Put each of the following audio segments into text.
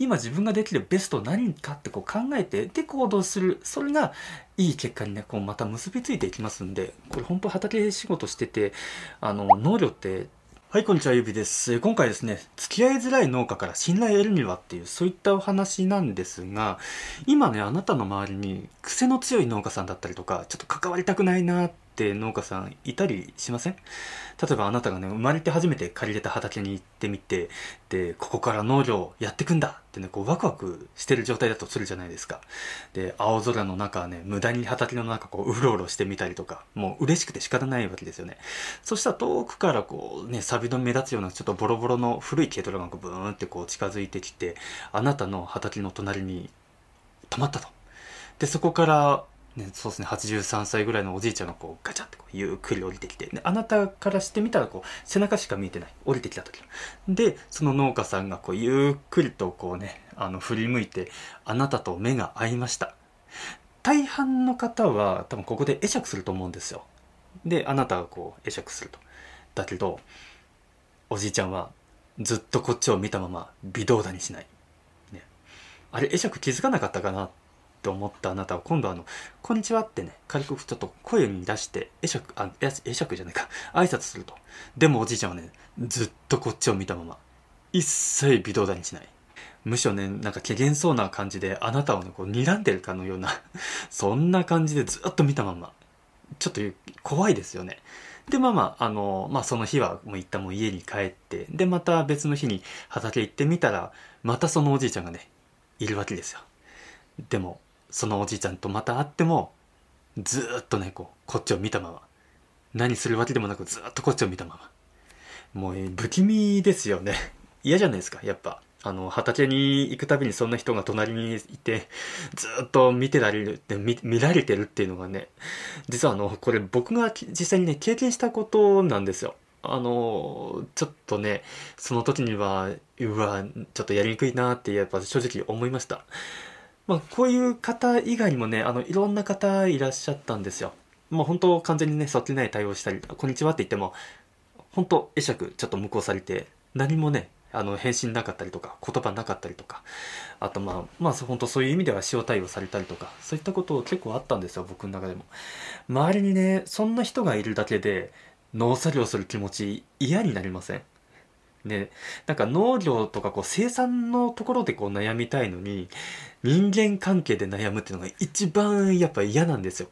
今自分ができるベスト何かってこう考えてで行動するそれがいい結果にねこうまた結びついていきますんでこれ本当畑仕事しててあの農業ってはい、こんにちは、ゆびです。今回ですね、付き合いづらい農家から信頼を得るにはっていう、そういったお話なんですが、今ね、あなたの周りに癖の強い農家さんだったりとか、ちょっと関わりたくないなっって農家さんいたりしません？例えばあなたがね、生まれて初めて借りれた畑に行ってみて、で、ここから農業やってくんだってね、こうワクワクしてる状態だとするじゃないですか。で、青空の中はね、無駄に畑の中こううろうろしてみたりとか、もう嬉しくて仕方ないわけですよね。そしたら遠くからこうね、錆の目立つようなちょっとボロボロの古い軽トラがブーンってこう近づいてきて、あなたの畑の隣に止まったと。で、そこからね、そうですね、83歳ぐらいのおじいちゃんがこうガチャってこうゆっくり降りてきて、であなたからしてみたらこう背中しか見えてない。降りてきた時。で、その農家さんがこうゆっくりとこうね、あの振り向いて、あなたと目が合いました。大半の方は多分ここで会釈すると思うんですよ。で、あなたがこう会釈すると。だけど、おじいちゃんはずっとこっちを見たまま微動だにしない。ね、あれ会釈気づかなかったかなって思ったあなたは今度あの、こんにちはってね、軽くちょっと声に出して、会釈、あ、会釈じゃないか、挨拶すると。でもおじいちゃんはね、ずっとこっちを見たまま、一切微動だにしない。むしろね、なんか機嫌そうな感じで、あなたをね、こう睨んでるかのような そんな感じでずっと見たまま。ちょっと怖いですよね。で、まあまあ、あの、まあその日はもう一旦もう家に帰って、で、また別の日に畑行ってみたら、またそのおじいちゃんがね、いるわけですよ。でも、そのおじいちゃんとまた会ってもずっとねこうこっちを見たまま。何するわけでもなくずっとこっちを見たまま。もう不気味ですよね。嫌じゃないですかやっぱ。あの畑に行くたびにそんな人が隣にいてずっと見てられるって見見られてるっていうのがね実はあのこれ僕が実際にね経験したことなんですよ。あのちょっとねその時にはうわちょっとやりにくいなってやっぱ正直思いました。まあ、こういう方以外にもね、あの、いろんな方いらっしゃったんですよ。もう本当完全にね、そっちない対応したり、こんにちはって言っても、本当会釈ちょっと無効されて、何もね、あの、返信なかったりとか、言葉なかったりとか、あとまあ、まあ本当そういう意味では塩対応されたりとか、そういったこと結構あったんですよ、僕の中でも。周りにね、そんな人がいるだけで、農作業する気持ち嫌になりません？ね、なんか農業とかこう生産のところでこう悩みたいのに、人間関係で悩むっていうのが一番やっぱ嫌なんですよ。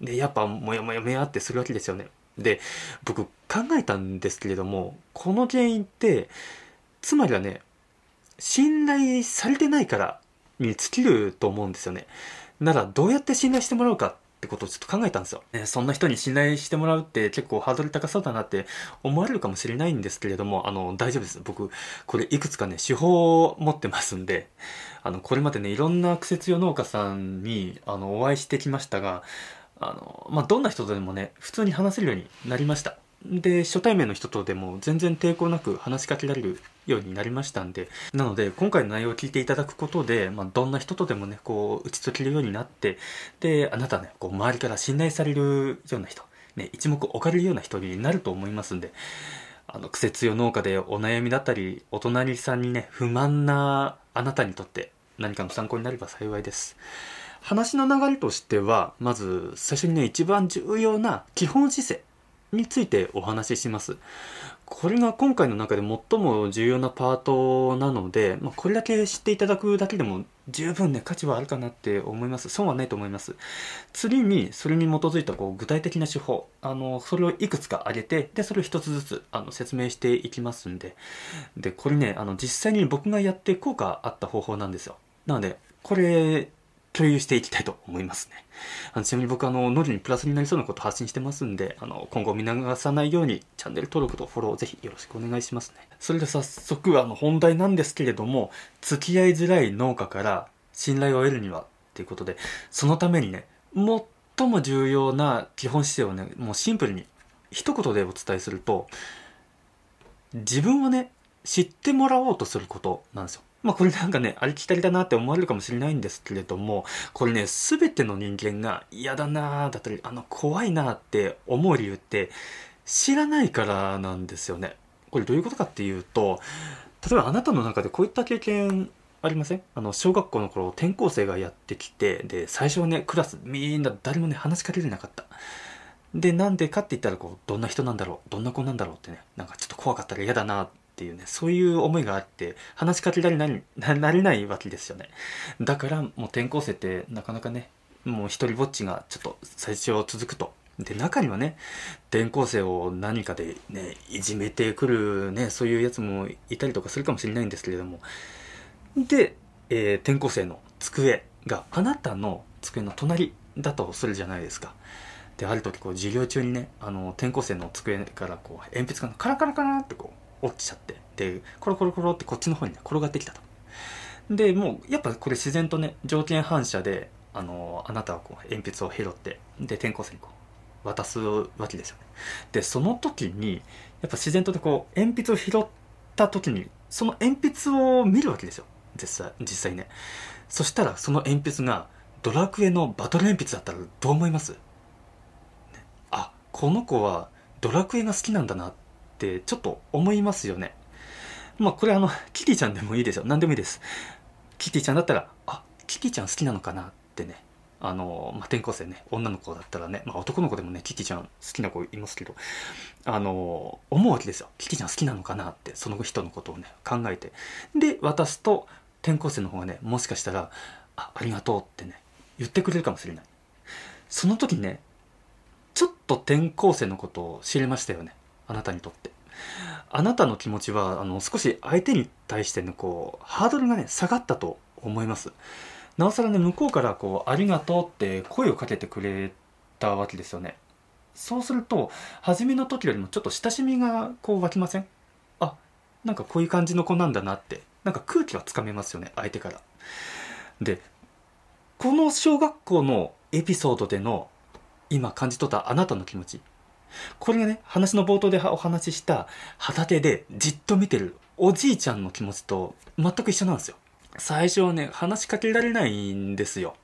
で、やっぱもやもやもやってするわけですよね。で、僕考えたんですけれども、この原因って、つまりはね、信頼されてないからに尽きると思うんですよね。ならどうやって信頼してもらうかってことをちょっと考えたんですよ。ね、そんな人に信頼してもらうって結構ハードル高そうだなって思われるかもしれないんですけれども、あの、大丈夫です。僕、これいくつかね、手法を持ってますんで、あの、これまでね、いろんな苦節用農家さんに、あの、お会いしてきましたが、あの、まあ、どんな人とでもね、普通に話せるようになりました。で、初対面の人とでも全然抵抗なく話しかけられるようになりましたんで、なので、今回の内容を聞いていただくことで、まあ、どんな人とでもね、こう、打ち解けるようになって、で、あなたね、こう、周りから信頼されるような人、ね、一目置かれるような人になると思いますんで、あの、癖強農家でお悩みだったり、お隣さんにね、不満なあなたにとって何かの参考になれば幸いです。話の流れとしては、まず、最初にね、一番重要な基本姿勢。についてお話しします。これが今回の中で最も重要なパートなので、まあ、これだけ知っていただくだけでも十分ね、価値はあるかなって思います。損はないと思います。次に、それに基づいたこう具体的な手法、あの、それをいくつか挙げて、で、それを一つずつあの説明していきますんで、で、これね、あの、実際に僕がやって効果あった方法なんですよ。なので、これ、共有していきたいと思いますね。あのちなみに僕あの、ノリにプラスになりそうなことを発信してますんで、あの、今後見逃さないようにチャンネル登録とフォローぜひよろしくお願いしますね。それでは早速あの本題なんですけれども、付き合いづらい農家から信頼を得るにはということで、そのためにね、最も重要な基本姿勢をね、もうシンプルに一言でお伝えすると、自分をね、知ってもらおうとすることなんですよ。まあこれなんかね、ありきたりだなって思われるかもしれないんですけれども、これね、すべての人間が嫌だなだったり、あの、怖いなって思う理由って、知らないからなんですよね。これどういうことかっていうと、例えばあなたの中でこういった経験ありません？あの、小学校の頃、転校生がやってきて、で、最初はね、クラスみんな誰もね、話しかけれなかった。で、なんでかって言ったら、こう、どんな人なんだろう？どんな子なんだろう？ってね、なんかちょっと怖かったら嫌だなっていうね、そういう思いがあって、話しかけられない、なれないわけですよね。だから、もう転校生ってなかなかね、もう一人ぼっちがちょっと最初続くと。で、中にはね、転校生を何かでね、いじめてくるね、そういうやつもいたりとかするかもしれないんですけれども。で、えー、転校生の机があなたの机の隣だとするじゃないですか。で、ある時こう授業中にね、あの、転校生の机からこう、鉛筆がカラカラカラってこう、落ちちゃって、で、コロコロコロってこっちの方にね、転がってきたと。で、もう、やっぱこれ自然とね、条件反射で、あの、あなたはこう、鉛筆を拾って、で、転校生にこう、渡すわけですよね。で、その時に、やっぱ自然とでこう、鉛筆を拾った時に、その鉛筆を見るわけですよ。実際、実際ね。そしたら、その鉛筆が、ドラクエのバトル鉛筆だったらどう思います、ね、あ、この子はドラクエが好きなんだなってちょっと思いますよね。まあこれあの、キティちゃんでもいいですよ。何でもいいです。キティちゃんだったら、あ、キティちゃん好きなのかなってね。あの、まあ、転校生ね、女の子だったらね、まあ、男の子でもね、キティちゃん好きな子いますけど、あの、思うわけですよ。キティちゃん好きなのかなって、その人のことをね、考えて。で、渡すと、転校生の方がね、もしかしたら、あ、ありがとうってね、言ってくれるかもしれない。その時ね、ちょっと転校生のことを知れましたよね。あなたにとって。あなたの気持ちは、あの、少し相手に対しての、こう、ハードルがね、下がったと思います。なおさらね、向こうからこう、ありがとうって声をかけてくれたわけですよね。そうすると、初めの時よりもちょっと親しみがこう湧きません？あ、なんかこういう感じの子なんだなって、なんか空気はつかめますよね、相手から。で、この小学校のエピソードでの今感じ取ったあなたの気持ち。これがね、話の冒頭でお話しした畑でじっと見てるおじいちゃんの気持ちと全く一緒なんですよ。最初はね、話しかけられないんですよ。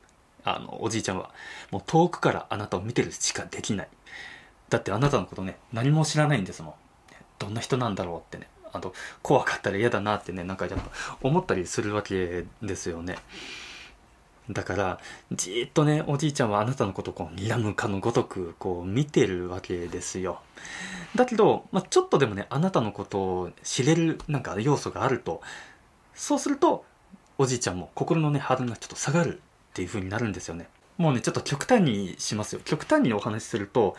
あの、おじいちゃんは。もう遠くからあなたを見てるしかできない。だってあなたのことね、何も知らないんですもん。どんな人なんだろうってね。あと、怖かったら嫌だなってね、なんかやっぱ思ったりするわけですよね。だから、じっとね、おじいちゃんはあなたのことをこう、睨むかのごとく、こう、見てるわけですよ。だけど、まあ、ちょっとでもね、あなたのことを知れる、なんか要素があると、そうすると、おじいちゃんも心のね、ハードルがちょっと下がるっていう風になるんですよね。もうね、ちょっと極端にしますよ。極端にお話しすると、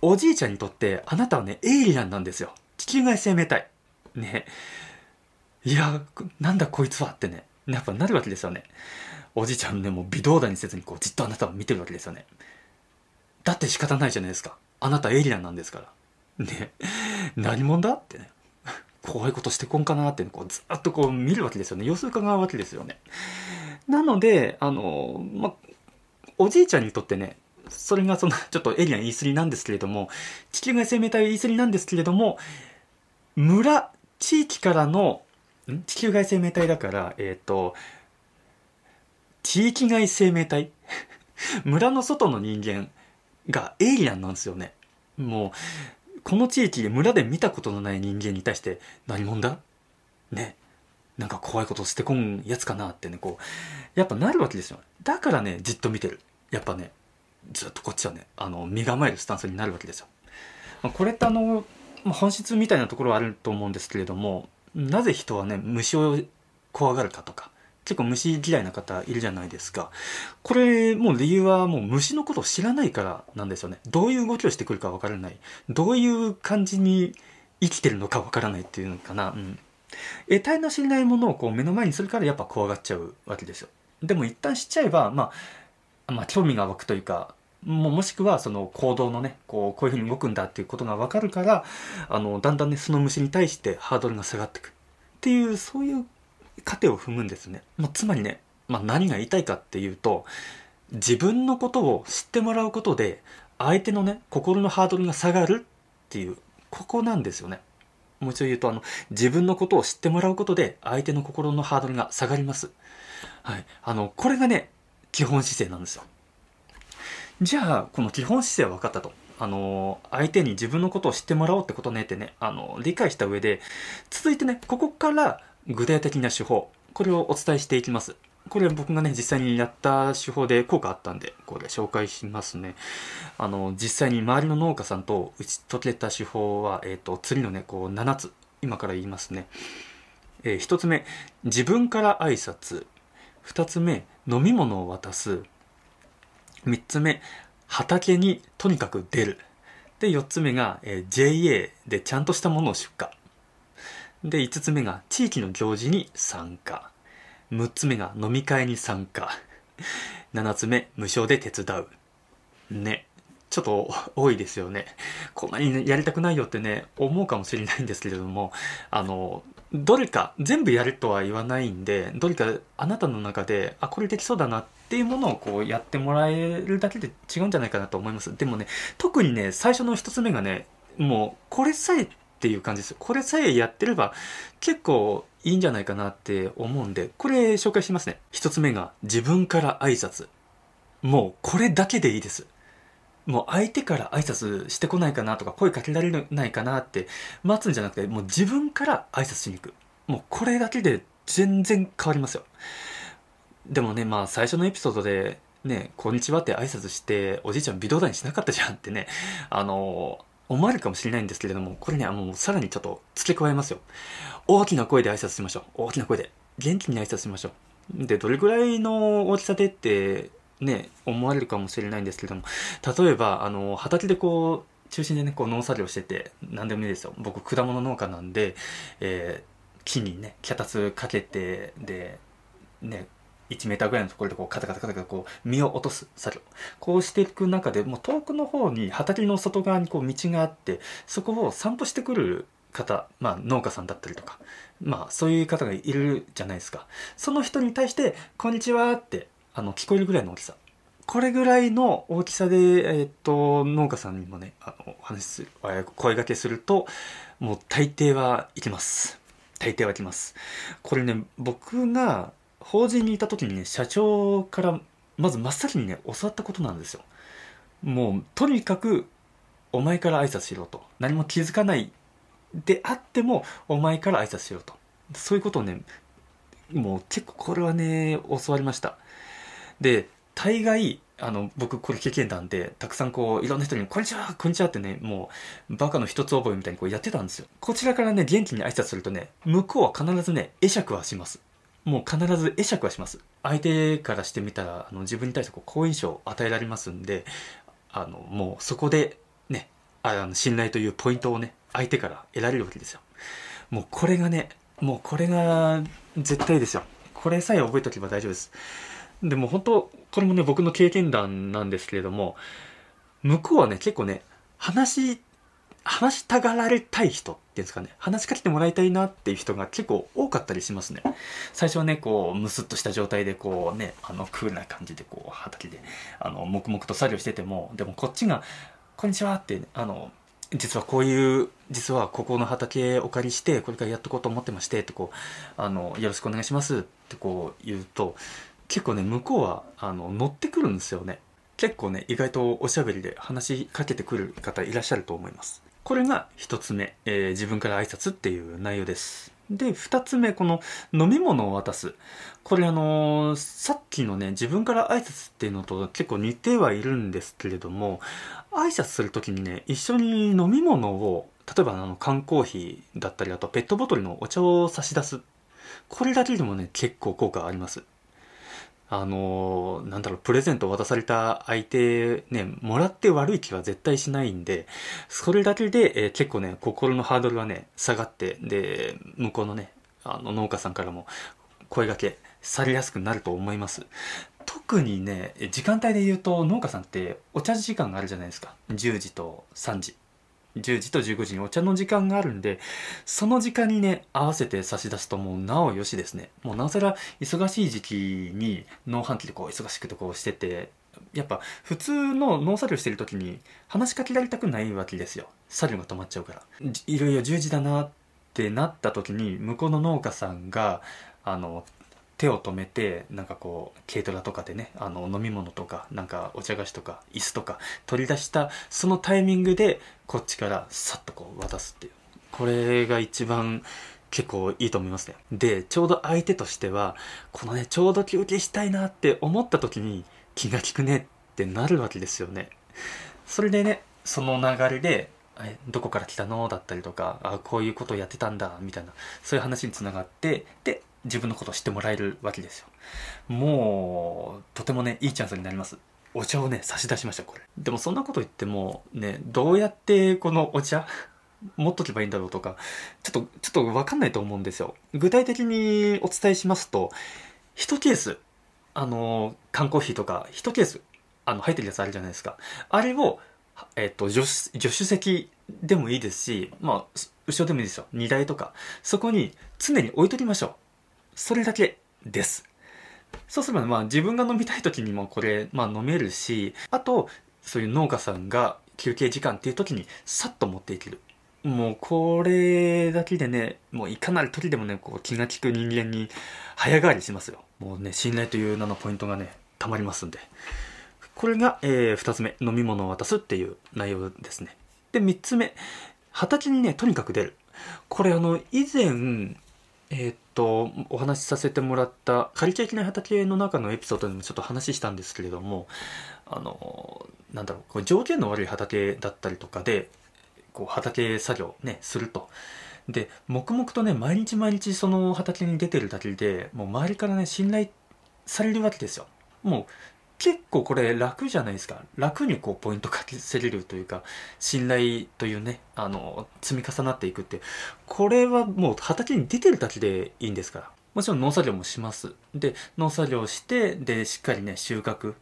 おじいちゃんにとってあなたはね、エイリアンなんですよ。地球外生命体。ね。いや、なんだこいつはってね、やっぱなるわけですよね。おじいちゃんね、もう微動だにせずにこう、じっとあなたを見てるわけですよね。だって仕方ないじゃないですか。あなたエイリアンなんですから。ね。何者だ？ってね。怖いことしてこんかなって、こうずっとこう見るわけですよね。様子伺うわけですよね。なので、あの、ま、おじいちゃんにとってね、それがその、ちょっとエイリアン言い過ぎなんですけれども、地球外生命体言い過ぎなんですけれども、村、地域からの、ん？地球外生命体だから、えっ、ー、と、地域外生命体 村の外の人間がエイリアンなんですよね。もう、この地域で村で見たことのない人間に対して何者だ？ね。なんか怖いことしてこんやつかなってね、こう、やっぱなるわけですよ。だからね、じっと見てる。やっぱね、ずっとこっちはね、あの、身構えるスタンスになるわけですよ。これってあの、本質みたいなところはあると思うんですけれども、なぜ人はね、虫を怖がるかとか、結構虫嫌いな方いるじゃないですか。これ、もう理由はもう虫のことを知らないからなんですよね。どういう動きをしてくるかわからない。どういう感じに生きてるのかわからないっていうのかな。うん。得体の知れないものをこう目の前にするからやっぱ怖がっちゃうわけですよ。でも一旦知っちゃえば、まあ、まあ、興味が湧くというか、ももしくはその行動のね、こう、こういうふうに動くんだっていうことがわかるから、あの、だんだんね、その虫に対してハードルが下がってく。っていう、そういう過程を踏むんですね。まあ、つまりね、まあ、何が言いたいかっていうと、自分のことを知ってもらうことで、相手のね、心のハードルが下がるっていう、ここなんですよね。もう一度言うと、あの、自分のことを知ってもらうことで、相手の心のハードルが下がります。はい。あの、これがね、基本姿勢なんですよ。じゃあ、この基本姿勢は分かったと。あの、相手に自分のことを知ってもらおうってことねってね、あの、理解した上で、続いてね、ここから具体的な手法これをお伝えしていきます。これ僕がね、実際にやった手法で効果あったんで、これ紹介しますね。あの、実際に周りの農家さんと打ち解けた手法は、えっ、ー、と、次のね、こう、7つ、今から言いますね。えー、1つ目、自分から挨拶。2つ目、飲み物を渡す。3つ目、畑にとにかく出る。で、4つ目が、えー、JA でちゃんとしたものを出荷。で、5つ目が地域の行事に参加。6つ目が飲み会に参加。7つ目、無償で手伝う。ね。ちょっと多いですよね。こんなにやりたくないよってね、思うかもしれないんですけれども、あの、どれか、全部やるとは言わないんで、どれかあなたの中で、あ、これできそうだなっていうものをこうやってもらえるだけで違うんじゃないかなと思います。でもね、特にね、最初の一つ目がね、もう、これさえっていう感じです。これさえやってれば結構いいんじゃないかなって思うんで、これ紹介しますね。一つ目が自分から挨拶。もうこれだけでいいです。もう相手から挨拶してこないかなとか声かけられないかなって待つんじゃなくて、もう自分から挨拶しに行く。もうこれだけで全然変わりますよ。でもね、まあ最初のエピソードでね、こんにちはって挨拶して、おじいちゃん微動だにしなかったじゃんってね、あの思われるかもしれないんですけれども、これね、もうさらにちょっと付け加えますよ。大きな声で挨拶しましょう。大きな声で。元気に挨拶しましょう。で、どれぐらいの大きさでってね、思われるかもしれないんですけれども、例えば、あの、畑でこう、中心でね、こう農作業してて、何でもいいですよ。僕、果物農家なんで、えー、木にね、脚立かけて、で、ね、1メーターぐらいのところでこうカタカタカタカタこう実を落とす作業こうしていく中でもう遠くの方に畑の外側にこう道があってそこを散歩してくる方、まあ、農家さんだったりとか、まあ、そういう方がいるじゃないですかその人に対して「こんにちは」ってあの聞こえるぐらいの大きさこれぐらいの大きさで、え、っと農家さんにもねあのお話しする声がけするともう大抵はいきます大抵はいきますこれね僕が法人にいた時にね社長からまず真っ先にね教わったことなんですよ。もうとにかくお前から挨拶しろと。何も気づかないであってもお前から挨拶しろと。そういうことをねもう結構これはね教わりました。で大概あの僕これ経験談でたくさんこういろんな人に「こんにちはこんにちは」ってねもうバカの一つ覚えみたいにこうやってたんですよ。こちらからね元気に挨拶するとね向こうは必ずね会釈はします。もう必ず会釈はします。相手からしてみたら、あの自分に対してこう好印象を与えられますんで、あの、もうそこでね、あの信頼というポイントをね、相手から得られるわけですよ。もうこれがね、もうこれが絶対ですよ。これさえ覚えておけば大丈夫です。でも本当、これもね、僕の経験談なんですけれども、向こうはね、結構ね、話話したがられたい人うんですかね、話しかけてもらいたいなっていう人が結構多かったりしますね。最初はね、こう、ムスッとした状態で、こうね、あの、クールな感じで、こう、畑で、あの、黙々と作業してても、でもこっちが、こんにちはって、あの、実はこういう、実はここの畑お借りして、これからやっとこうと思ってまして、ってこう、あの、よろしくお願いしますってこう言うと、結構ね、向こうは、あの、乗ってくるんですよね。結構ね、意外とおしゃべりで話しかけてくる方いらっしゃると思います。これが一つ目、えー、自分から挨拶っていう内容です。で、二つ目、この飲み物を渡す。これあのー、さっきのね、自分から挨拶っていうのと結構似てはいるんですけれども、挨拶するときにね、一緒に飲み物を、例えばあの、缶コーヒーだったり、あとペットボトルのお茶を差し出す。これだけでもね、結構効果あります。あのなんだろう、プレゼントを渡された相手、ね、もらって悪い気は絶対しないんで、それだけで、えー、結構ね、心のハードルはね、下がって、で、向こうのね、あの農家さんからも声掛けされやすくなると思います。特にね、時間帯で言うと農家さんってお茶時間があるじゃないですか。10時と3時。10時と15時にお茶の時間があるんで、その時間にね、合わせて差し出すともうなおよしですね。もうなおさら忙しい時期に農飯器でこう忙しくてこうしてて、やっぱ普通の農作業してる時に話しかけられたくないわけですよ。作業が止まっちゃうから。いよいよ10時だなってなった時に向こうの農家さんが、あの、手を止めてなんかこう軽トラとかでねあの飲み物とかなんかお茶菓子とか椅子とか取り出したそのタイミングでこっちからさっとこう渡すっていうこれが一番結構いいと思いますね。で、ちょうど相手としては、このね、ちょうど休憩したいなって思った時に気が利くねってなるわけですよね。それでね、その流れで、えどこから来たの？だったりとか、あこういうことをやってたんだ、みたいな、そういう話につながって、で、自分のことを知ってもらえるわけですよ。もう、とてもね、いいチャンスになります。お茶をね、差し出しました、これ。でもそんなこと言っても、ね、どうやってこのお茶 持っとけばいいんだろうとか、ちょっと、ちょっとわかんないと思うんですよ。具体的にお伝えしますと、1ケース、あの、缶コーヒーとか、1ケース、あの、入ってるやつあるじゃないですか。あれを、えっ、と、助手、助手席でもいいですし、まあ、後ろでもいいですよ。荷台とか。そこに常に置いときましょう。それだけです。そうすれば、まあ自分が飲みたい時にもこれ、まあ飲めるし、あと、そういう農家さんが休憩時間っていう時にさっと持っていける。もうこれだけでね、もういかなる時でもね、こう気が利く人間に早変わりしますよ。もうね、信頼という名のポイントがね、たまりますんで。これが、えー、2つ目、飲み物を渡すっていう内容ですね。で、3つ目、畑にね、とにかく出る。これあの、以前、えー、っと、お話しさせてもらった借りちゃいけない畑の中のエピソードでもちょっと話したんですけれども、あの、なんだろう、これ条件の悪い畑だったりとかで、こう畑作業ね、すると。で、黙々とね、毎日毎日その畑に出てるだけで、もう周りからね、信頼されるわけですよ。もう結構これ楽じゃないですか。楽にこうポイントかけせれるというか、信頼というね、あの、積み重なっていくって、これはもう畑に出てるだけでいいんですから。もちろん農作業もします。で、農作業して、で、しっかりね、収穫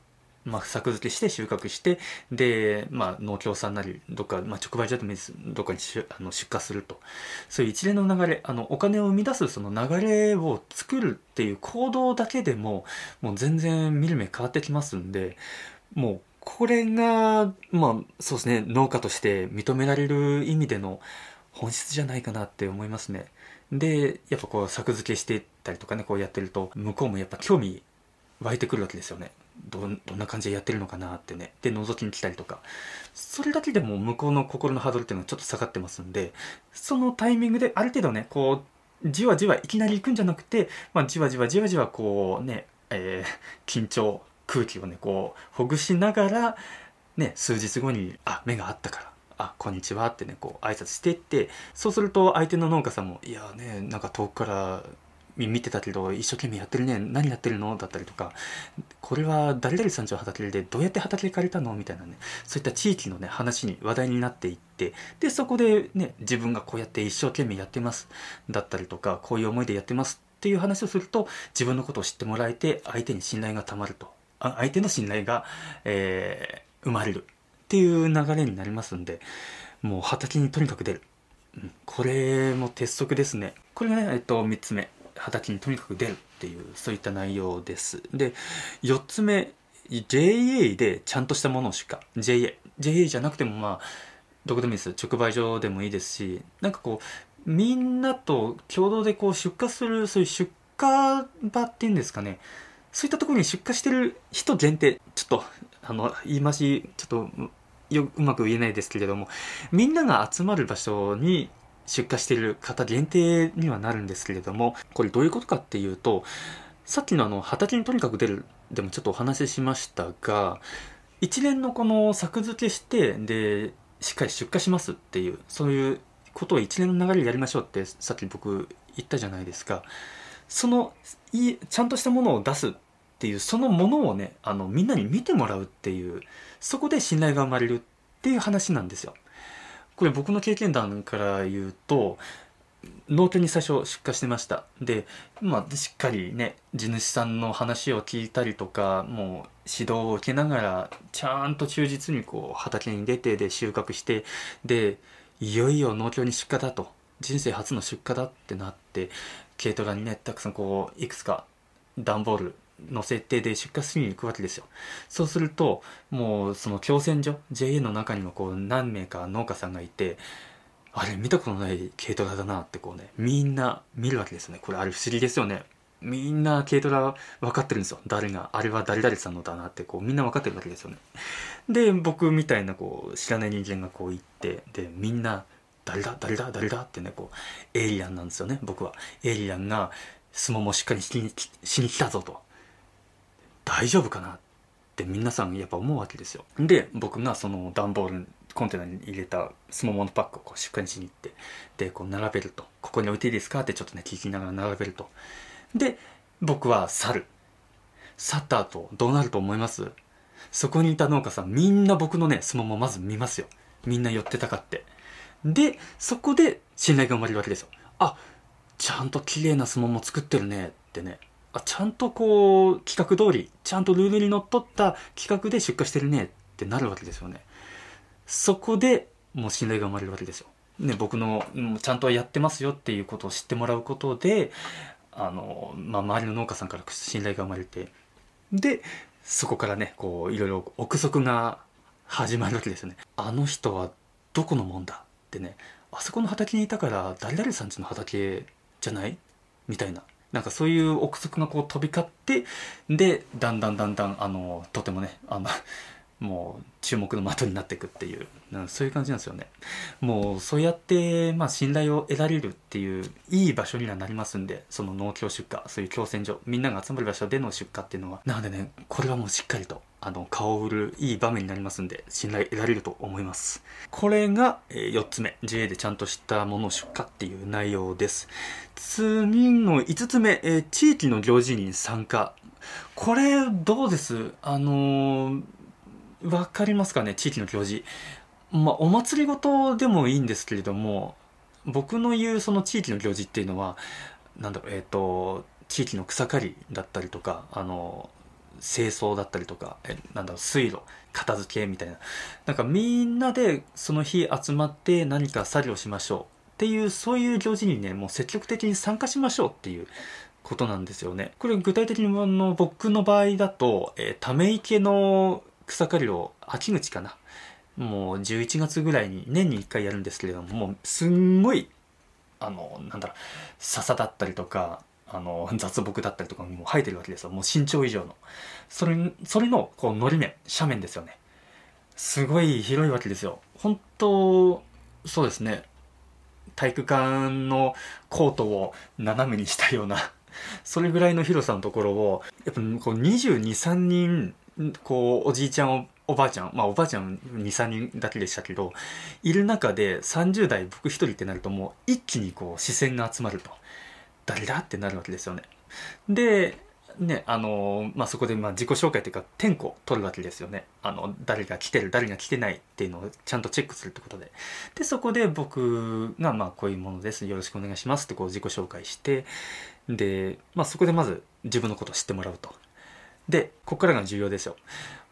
まあ、作付けして収穫して、で、まあ、農協さんなり、どっか、まあ、直売所でも。どっかにあの出荷すると。そういう一連の流れ、あの、お金を生み出すその流れを作るっていう行動だけでも、もう全然見る目変わってきますんで、もう、これが、まあ、そうですね、農家として認められる意味での本質じゃないかなって思いますね。で、やっぱこう、作付けしていったりとかね、こうやってると、向こうもやっぱ興味湧いてくるわけですよね。どどんな感じでやってるのかなってね。で、覗きに来たりとか。それだけでも向こうの心のハードルっていうのはちょっと下がってますんで、そのタイミングである程度ね、こう、じわじわいきなり行くんじゃなくて、まあ、じわじわじわじわこうね、えー、緊張、空気をね、こう、ほぐしながら、ね、数日後に、あ、目があったから、あ、こんにちはってね、こう、挨拶してって、そうすると相手の農家さんも、いやね、なんか遠くから見てたけど一生懸命やってるね何やってるの？だったりとかこれは誰々さんちの畑でどうやって畑借りたの？みたいなねそういった地域のね話に話題になっていってでそこでね自分がこうやって一生懸命やってますだったりとかこういう思いでやってますっていう話をすると自分のことを知ってもらえて相手に信頼がたまると。相手の信頼が、えー、生まれるっていう流れになりますんでもう畑にとにかく出る、うん、これも鉄則ですね。これがね、えっと、3つ目。畑にとにかく出るっていうそういった内容です。で4つ目 JA でちゃんとしたものを出荷 JA JA じゃなくてもまあどこでもいいです直売所でもいいですしなんかこうみんなと共同でこう出荷するそういう出荷場っていうんですかね。そういったところに出荷してる人限定ちょっとあの言い回しちょっとようまく言えないですけれどもみんなが集まる場所に出荷している方限定にはなるんですけれども、これどういうことかっていうと、さっきのあの、畑にとにかく出るでもちょっとお話ししましたが、一連のこの作付けして、で、しっかり出荷しますっていう、そういうことを一連の流れでやりましょうってさっき僕言ったじゃないですか。その、いい、ちゃんとしたものを出すっていう、そのものをね、あの、みんなに見てもらうっていう、そこで信頼が生まれるっていう話なんですよ。これ僕の経験談から言うと農協に最初出荷してました。でまあしっかりね地主さんの話を聞いたりとかもう指導を受けながらちゃんと忠実にこう畑に出てで収穫してでいよいよ農協に出荷だと。人生初の出荷だってなって軽トラにねたくさんこういくつか段ボールの設定で出荷しに行くわけですよ。そうすると、もうその共選所、JA の中にもこう何名か農家さんがいて、あれ見たことない軽トラだなってこうね、みんな見るわけですよね。これあれ不思議ですよね。みんな軽トラ分かってるんですよ。誰が、あれは誰々さんのだなってこうみんな分かってるわけですよね。で、僕みたいなこう知らない人間がこう行って、で、みんな誰だ誰だ誰だってね、こう、エイリアンなんですよね、僕は。エイリアンが相撲もしっかりしにしに来たぞと。大丈夫かなって皆さんやっぱ思うわけですよ。で、僕がその段ボールコンテナに入れたスモモのパックをこう出荷にしに行って、で、こう並べると。ここに置いていいですかってちょっとね、聞きながら並べると。で、僕は去る。去った後、どうなると思います？そこにいた農家さん、みんな僕のね、スモモまず見ますよ。みんな寄ってたかって。で、そこで信頼が生まれるわけですよ。あ、ちゃんと綺麗なスモモ作ってるねってね。あ、ちゃんとこう、企画通り、ちゃんとルールにのっとった企画で出荷してるねってなるわけですよね。そこでもう信頼が生まれるわけですよ。ね、僕の、ちゃんとやってますよっていうことを知ってもらうことで、あの、まあ、周りの農家さんから信頼が生まれて、で、そこからね、こう、いろいろ憶測が始まるわけですよね。あの人はどこのもんだってね、あそこの畑にいたから誰々さんちの畑じゃないみたいな。なんかそういう憶測がこう飛び交って、で、だんだんだんだん、あの、とてもね、あの、もう注目の的になっていくっていう、うん、そういう感じなんですよね。もうそうやって、まあ信頼を得られるっていういい場所にはなりますんで、その農協出荷、そういう共戦所、みんなが集まる場所での出荷っていうのは、なのでね、これはもうしっかりと、あの、顔を売るいい場面になりますんで、信頼得られると思います。これが、えー、4つ目、JA でちゃんとしたものを出荷っていう内容です。次の5つ目、えー、地域の行事に参加。これ、どうです？あのーわかりますかね？地域の行事。まあ、お祭りごとでもいいんですけれども、僕の言うその地域の行事っていうのは、なんだろう、えっ、ー、と、地域の草刈りだったりとか、あの、清掃だったりとか、え、なんだろう、水路、片付けみたいな。なんかみんなでその日集まって何か作業しましょうっていう、そういう行事にね、もう積極的に参加しましょうっていうことなんですよね。これ具体的にあの僕の場合だと、えー、ため池の草刈りを秋口かな。もう11月ぐらいに年に1回やるんですけれども、もうすんごい、あの、なんだろう、笹だったりとか、あの、雑木だったりとかも生えてるわけですよ。もう身長以上の。それ、それの、こう、のり面、斜面ですよね。すごい広いわけですよ。本当そうですね。体育館のコートを斜めにしたような、それぐらいの広さのところを、やっぱこう22、3人こう、おじいちゃんお、ばあちゃん、まあおばあちゃん2、3人だけでしたけど、いる中で30代僕一人ってなるともう一気にこう視線が集まると。誰だってなるわけですよね。で、ね、あの、まあ、そこでまあ自己紹介というか、点呼取るわけですよね。あの、誰が来てる、誰が来てないっていうのをちゃんとチェックするってことで。で、そこで僕が、まあ、こういうものです。よろしくお願いしますってこう自己紹介して、で、まあ、そこでまず自分のことを知ってもらうと。で、ここからが重要ですよ。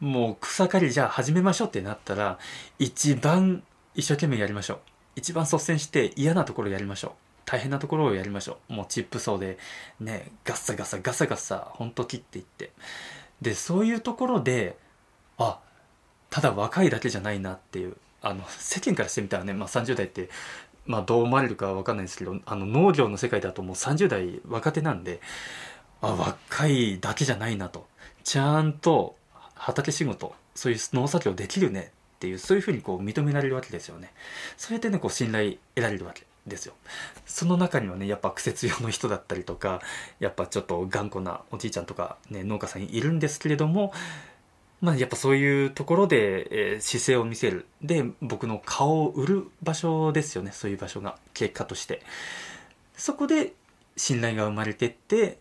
もう草刈りじゃあ始めましょうってなったら、一番一生懸命やりましょう。一番率先して嫌なところやりましょう。大変なところをやりましょう。もうチップ層で、ね、ガッサガサガサガサ、ほんと切っていって。で、そういうところで、あ、ただ若いだけじゃないなっていう、あの、世間からしてみたらね、まあ30代って、まあどう思われるかわかんないですけど、あの農業の世界だともう30代若手なんで、あ、若いだけじゃないなと。ちゃんと畑仕事、そういう農作業できるねっていう、そういうふうにこう認められるわけですよね。そうやってね、こう信頼得られるわけですよ。その中にはね、やっぱ苦節用の人だったりとか、やっぱちょっと頑固なおじいちゃんとかね、農家さんいるんですけれども、まあやっぱそういうところで、えー、姿勢を見せる。で、僕の顔を売る場所ですよね、そういう場所が、結果として。そこで信頼が生まれてって、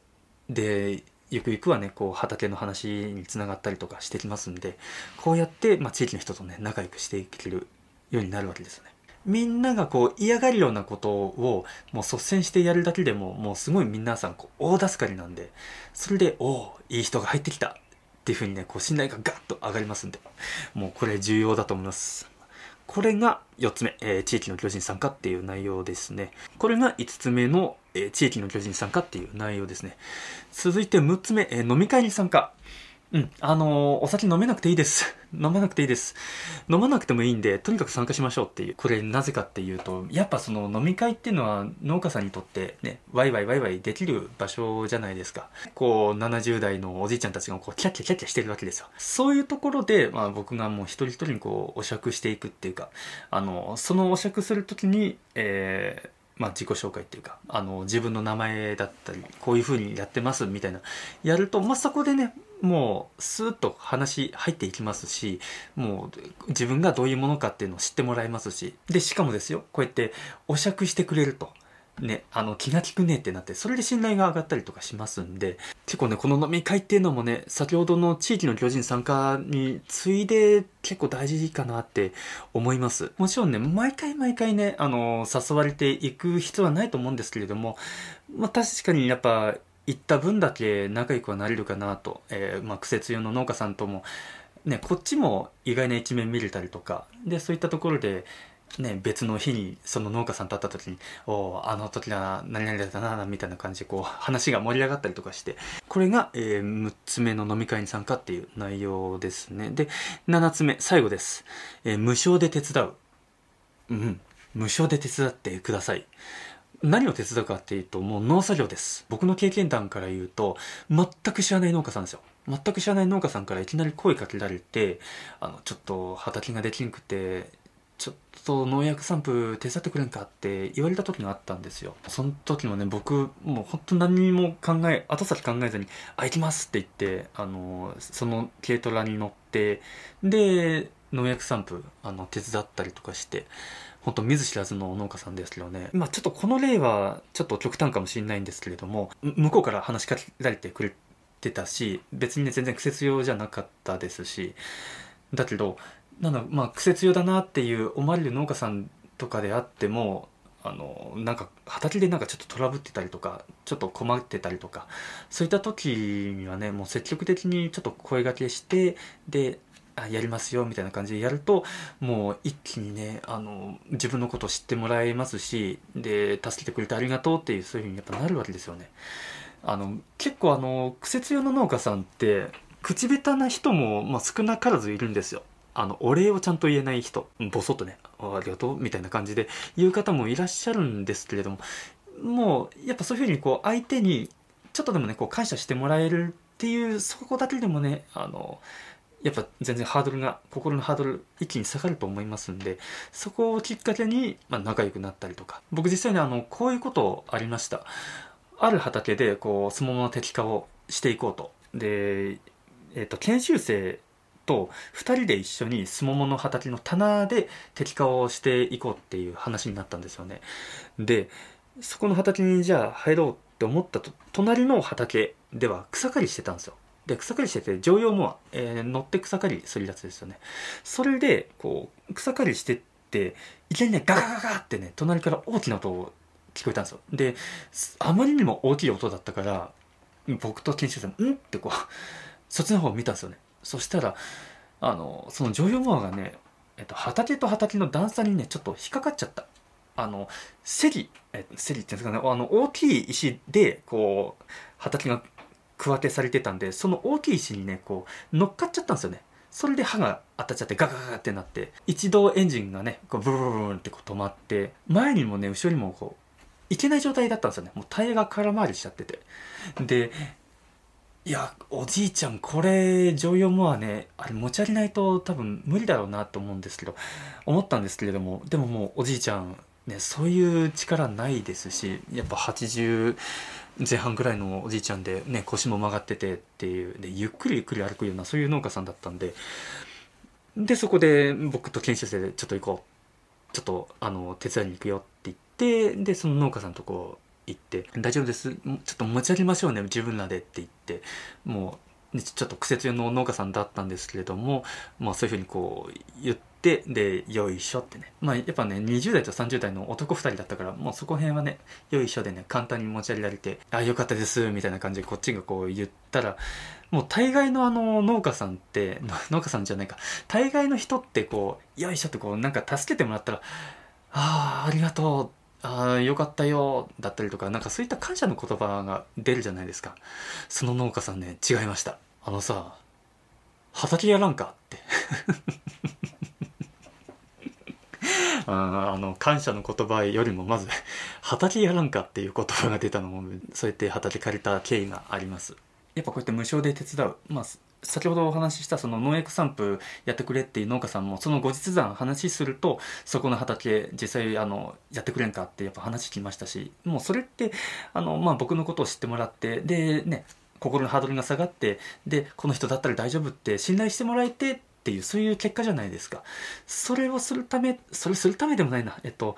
で、ゆくゆくはね、こう畑の話につながったりとかしてきますんで、こうやって、まあ、地域の人とね、仲良くしていけるようになるわけですよね。みんながこう嫌がるようなことをもう率先してやるだけでももうすごい皆さんこう大助かりなんで、それで、おおいい人が入ってきたっていうふうにね、こう信頼がガッと上がりますんで、もうこれ重要だと思います。これが4つ目、えー、地域の巨人参加っていう内容ですね。これが5つ目の、えー、地域の巨人参加っていう内容ですね。続いて6つ目、えー、飲み会に参加。うん。あのー、お酒飲めなくていいです。飲まなくていいです。飲まなくてもいいんで、とにかく参加しましょうっていう。これなぜかっていうと、やっぱその飲み会っていうのは農家さんにとってね、ワイワイワイワイできる場所じゃないですか。こう、70代のおじいちゃんたちがこう、キャッキャキャッキャしてるわけですよ。そういうところで、まあ僕がもう一人一人にこう、お酌していくっていうか、あの、そのお酌するときに、えー、まあ、自己紹介っていうかあの自分の名前だったりこういうふうにやってますみたいなやると、まあ、そこでねもうスーッと話入っていきますしもう自分がどういうものかっていうのを知ってもらえますしでしかもですよこうやってお酌してくれると。ね、あの気が利くねってなってそれで信頼が上がったりとかしますんで結構ねこの飲み会っていうのもね先ほどの地域の巨人参加に次いで結構大事かなって思いますもちろんね毎回毎回ねあの誘われていく必要はないと思うんですけれどもまあ確かにやっぱ行った分だけ仲良くはなれるかなと、えー、まあ、苦節用の農家さんとも、ね、こっちも意外な一面見れたりとか、で、そういったところで、ね、別の日にその農家さんと会った時に、おあの時は何々だな、みたいな感じでこう話が盛り上がったりとかして、これが、えー、6つ目の飲み会に参加っていう内容ですね。で、7つ目、最後です。えー、無償で手伝う。うん。無償で手伝ってください。何を手伝うかっていうと、もう農作業です。僕の経験談から言うと、全く知らない農家さんですよ。全く知らない農家さんからいきなり声かけられて、あの、ちょっと畑ができんくて、ちょっと農薬散布手伝ってくれんかって言われた時があったんですよ。その時もね、僕、もう本当何にも考え、後先考えずに、あ、行きますって言って、あの、その軽トラに乗って、で、農薬散布、あの、手伝ったりとかして、本当見ず知らずの農家さんですけどね。まあちょっとこの例はちょっと極端かもしれないんですけれども、向こうから話しかけられてくれてたし、別にね全然苦節用じゃなかったですし、だけど、なんだまあ苦節用だなっていう思われる農家さんとかであっても、あの、なんか畑でなんかちょっとトラブってたりとか、ちょっと困ってたりとか、そういった時にはね、もう積極的にちょっと声掛けして、で、やりますよみたいな感じでやるともう一気にねあの自分のことを知ってもらえますしで助けてくれてありがとうっていうそういうふうにやっぱなるわけですよね。あの結構あの苦節用の農家さんって口下手な人も、まあ、少なからずいるんですよ。あのお礼をちゃんと言えない人ボソッとねありがとうみたいな感じで言う方もいらっしゃるんですけれどももうやっぱそういうふうにこう相手にちょっとでもねこう感謝してもらえるっていうそこだけでもねあのやっぱ全然ハードルが心のハードル一気に下がると思いますんでそこをきっかけに、まあ、仲良くなったりとか。僕実際にあのこういうことありました。ある畑でこうスモモの摘果をしていこうと。で、えーと、研修生と2人で一緒にスモモの畑の棚で摘果をしていこうっていう話になったんですよね。でそこの畑にじゃあ入ろうって思ったと隣の畑では草刈りしてたんですよ。で、草刈りしてて、常用モア、えー、乗って草刈りするやつですよね。それで、こう、草刈りしてって、いきなりね、ガガガガってね、隣から大きな音を聞こえたんですよ。で、あまりにも大きい音だったから、僕と研修生んってこう、そっちの方を見たんですよね。そしたら、あの、その常用モアがね、えっと、畑と畑の段差にね、ちょっと引っかかっちゃった。あの、セリ、え、セリっていうんですかね、あの、大きい石で、こう、畑が区分けされてたんでその大きい石にねこう乗っかっちゃったんですよね。それで刃が当たっちゃってガガガガってなって一度エンジンがねこうブルブルブルってこう止まって前にもね後ろにもこういけない状態だったんですよねもうタイヤが空回りしちゃっててでいやおじいちゃんこれ乗用モアねあれ持ち上げないと多分無理だろうなと思うんですけど思ったんですけれどもでももうおじいちゃんねそういう力ないですしやっぱ80前半ぐらいのおじいちゃんで、ね、腰も曲がっててっていうでゆっくりゆっくり歩くようなそういう農家さんだったんででそこで僕と研修生でちょっと行こう。ちょっとあの手伝いに行くよって言ってでその農家さんとこ行って「大丈夫です。ちょっと持ち上げましょうね自分らで」って言ってもうちょっと苦節用の農家さんだったんですけれども、まあ、そういうふうにこう言ってで、で、よいしょってね。まあ、やっぱね、20代と30代の男2人だったから、もうそこ辺はね、よいしょでね、簡単に持ち上げられて、あ、よかったです、みたいな感じでこっちがこう言ったら、もう大概のあの農家さんって、農家さんじゃないか、大概の人ってこう、よいしょってこう、なんか助けてもらったら、ああ、ありがとう、ああ、よかったよ、だったりとか、なんかそういった感謝の言葉が出るじゃないですか。その農家さんね、違いました。あのさ、畑やらんかって あの感謝の言葉よりもまず 畑やらんかっていう言葉が出たのもそうやって畑借りた経緯があります。やっぱこうやって無償で手伝う。まあ先ほどお話ししたその農薬散布やってくれっていう農家さんもその後日談話するとそこの畑実際あのやってくれんかってやっぱ話聞きましたしもうそれってあの、まあ、僕のことを知ってもらってでね心のハードルが下がってでこの人だったら大丈夫って信頼してもらえてっていうそういう結果じゃないですか。それをするためそれするためでもないな。えっと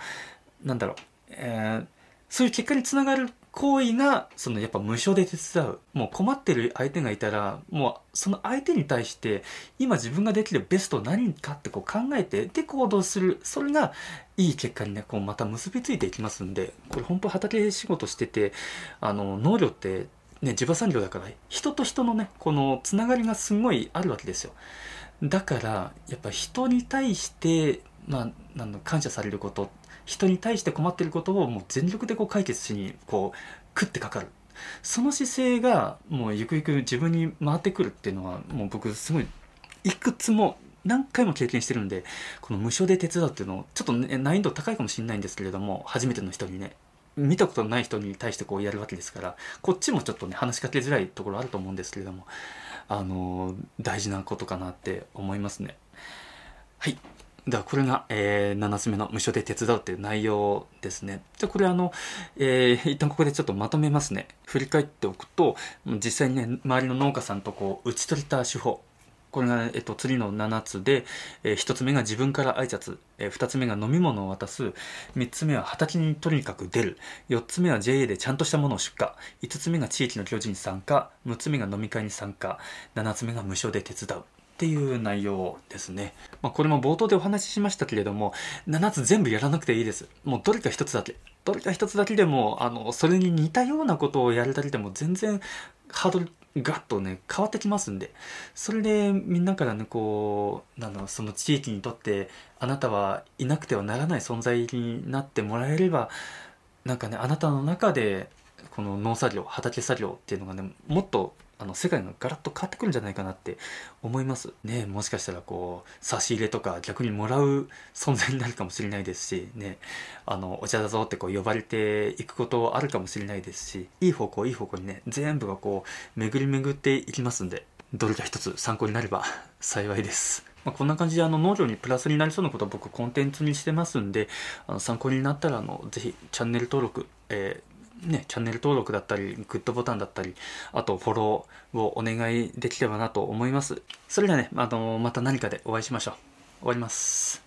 なんだろう、えー、そういう結果につながる行為がそのやっぱ無償で手伝う。もう困ってる相手がいたらもうその相手に対して今自分ができるベスト何かってこう考えてで行動する。それがいい結果にねこうまた結びついていきますんでこれ本当畑仕事しててあの農業ってね地場産業だから人と人のねこのつながりがすごいあるわけですよ。だからやっぱ人に対してまあ、なん感謝されること人に対して困ってることをもう全力でこう解決しにこう食ってかかる。その姿勢がもうゆくゆく自分に回ってくるっていうのはもう僕すごいいくつも何回も経験してるんでこの無償で手伝うっていうのをちょっと、ね、難易度高いかもしれないんですけれども初めての人にね見たことない人に対してこうやるわけですからこっちもちょっとね話しかけづらいところあると思うんですけれどもあの大事なことかなって思いますねはいではこれが、えー、7つ目の無償で手伝うっていう内容ですね。じゃこれあの、えー、一旦ここでちょっとまとめますね。振り返っておくと、実際にね、周りの農家さんとこう、打ち取りた手法。これが、えっと、次の7つで、えー、1つ目が自分から挨拶、えー、2つ目が飲み物を渡す、3つ目は畑にとにかく出る、4つ目は JA でちゃんとしたものを出荷、5つ目が地域の行事に参加、6つ目が飲み会に参加、7つ目が無償で手伝う。っていう内容ですね。まあ、これも冒頭でお話ししましたけれども、7つ全部やらなくていいです。もうどれか1つだけ。どれか1つだけでも、あの、それに似たようなことをやるだけでも全然ハードルガッとね、変わってきますんで、それでみんなからね、こう、なんだろう、その地域にとってあなたはいなくてはならない存在になってもらえれば、なんかね、あなたの中で、この農作業、畑作業っていうのがね、もっとあの世界がガラッと変わってくるんじゃないかなって思いますねもしかしたらこう差し入れとか逆にもらう存在になるかもしれないですしねあのお茶だぞってこう呼ばれていくことあるかもしれないですしいい方向いい方向にね全部がこう巡り巡っていきますんでどれか一つ参考になれば 幸いです。まあ、こんな感じであの農業にプラスになりそうなことを僕コンテンツにしてますんであの参考になったらあのぜひチャンネル登録、えーね、チャンネル登録だったり、グッドボタンだったり、あとフォローをお願いできればなと思います。それではね、あのまた何かでお会いしましょう。終わります。